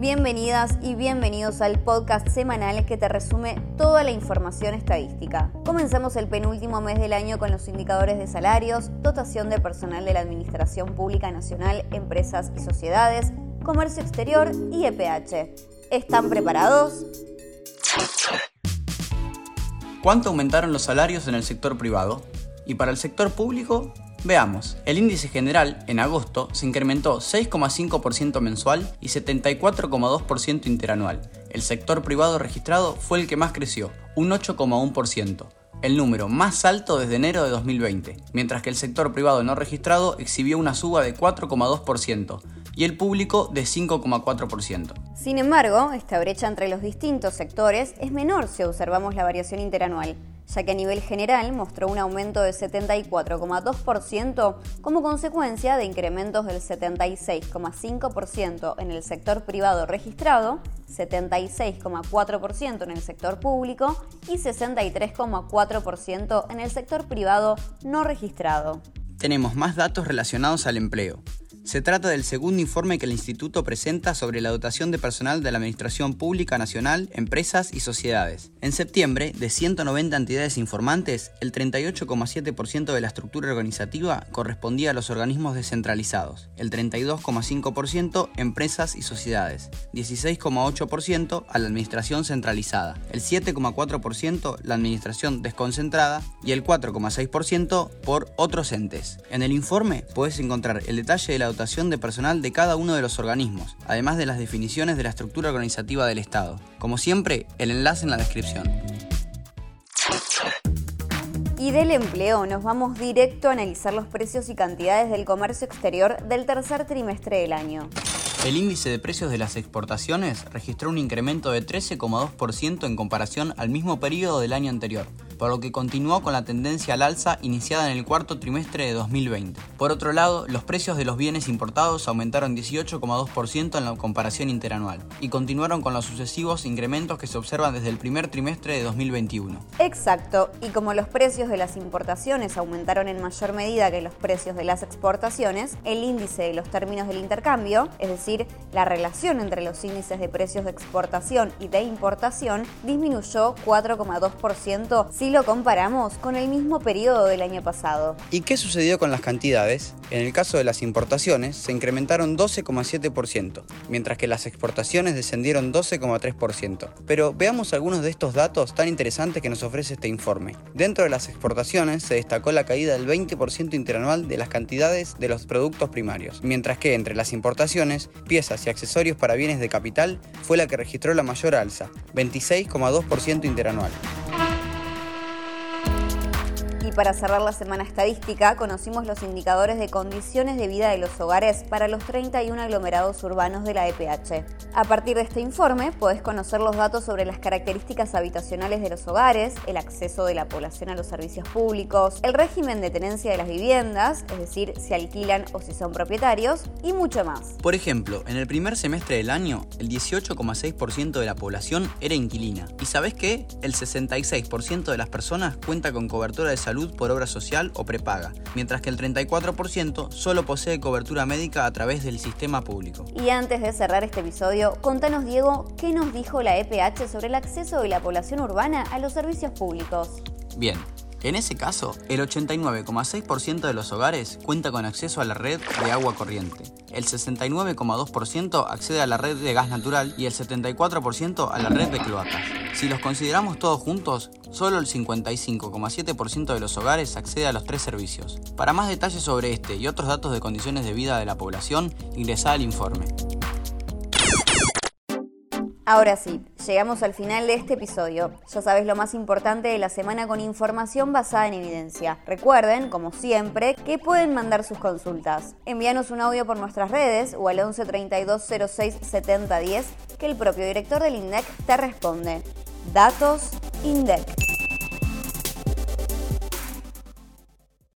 Bienvenidas y bienvenidos al podcast semanal que te resume toda la información estadística. Comenzamos el penúltimo mes del año con los indicadores de salarios, dotación de personal de la Administración Pública Nacional, empresas y sociedades, comercio exterior y EPH. ¿Están preparados? ¿Cuánto aumentaron los salarios en el sector privado? Y para el sector público, Veamos, el índice general en agosto se incrementó 6,5% mensual y 74,2% interanual. El sector privado registrado fue el que más creció, un 8,1%, el número más alto desde enero de 2020, mientras que el sector privado no registrado exhibió una suba de 4,2% y el público de 5,4%. Sin embargo, esta brecha entre los distintos sectores es menor si observamos la variación interanual ya que a nivel general mostró un aumento de 74,2% como consecuencia de incrementos del 76,5% en el sector privado registrado, 76,4% en el sector público y 63,4% en el sector privado no registrado. Tenemos más datos relacionados al empleo. Se trata del segundo informe que el Instituto presenta sobre la dotación de personal de la Administración Pública Nacional, empresas y sociedades. En septiembre, de 190 entidades informantes, el 38,7% de la estructura organizativa correspondía a los organismos descentralizados, el 32,5% empresas y sociedades, 16,8% a la Administración centralizada, el 7,4% la Administración desconcentrada y el 4,6% por otros entes. En el informe puedes encontrar el detalle de la dotación de personal de cada uno de los organismos, además de las definiciones de la estructura organizativa del Estado. Como siempre, el enlace en la descripción. Y del empleo nos vamos directo a analizar los precios y cantidades del comercio exterior del tercer trimestre del año. El índice de precios de las exportaciones registró un incremento de 13,2% en comparación al mismo periodo del año anterior, por lo que continuó con la tendencia al alza iniciada en el cuarto trimestre de 2020. Por otro lado, los precios de los bienes importados aumentaron 18,2% en la comparación interanual y continuaron con los sucesivos incrementos que se observan desde el primer trimestre de 2021. Exacto, y como los precios de las importaciones aumentaron en mayor medida que los precios de las exportaciones, el índice de los términos del intercambio, es decir, la relación entre los índices de precios de exportación y de importación, disminuyó 4,2% si lo comparamos con el mismo periodo del año pasado. ¿Y qué sucedió con las cantidades? En el caso de las importaciones, se incrementaron 12,7%, mientras que las exportaciones descendieron 12,3%. Pero veamos algunos de estos datos tan interesantes que nos ofrece este informe. Dentro de las exportaciones se destacó la caída del 20% interanual de las cantidades de los productos primarios, mientras que entre las importaciones, piezas y accesorios para bienes de capital fue la que registró la mayor alza, 26,2% interanual. Y para cerrar la semana estadística, conocimos los indicadores de condiciones de vida de los hogares para los 31 aglomerados urbanos de la EPH. A partir de este informe, podés conocer los datos sobre las características habitacionales de los hogares, el acceso de la población a los servicios públicos, el régimen de tenencia de las viviendas, es decir, si alquilan o si son propietarios, y mucho más. Por ejemplo, en el primer semestre del año, el 18,6% de la población era inquilina. ¿Y sabés qué? El 66% de las personas cuenta con cobertura de salud por obra social o prepaga, mientras que el 34% solo posee cobertura médica a través del sistema público. Y antes de cerrar este episodio, contanos Diego, ¿qué nos dijo la EPH sobre el acceso de la población urbana a los servicios públicos? Bien, en ese caso, el 89,6% de los hogares cuenta con acceso a la red de agua corriente, el 69,2% accede a la red de gas natural y el 74% a la red de cloacas. Si los consideramos todos juntos, solo el 55,7% de los hogares accede a los tres servicios. Para más detalles sobre este y otros datos de condiciones de vida de la población, ingresa al informe. Ahora sí, llegamos al final de este episodio. Ya sabes lo más importante de la semana con información basada en evidencia. Recuerden, como siempre, que pueden mandar sus consultas. Envíanos un audio por nuestras redes o al 11 32 06 70 10 que el propio director del INDEC te responde. Datos INDEC.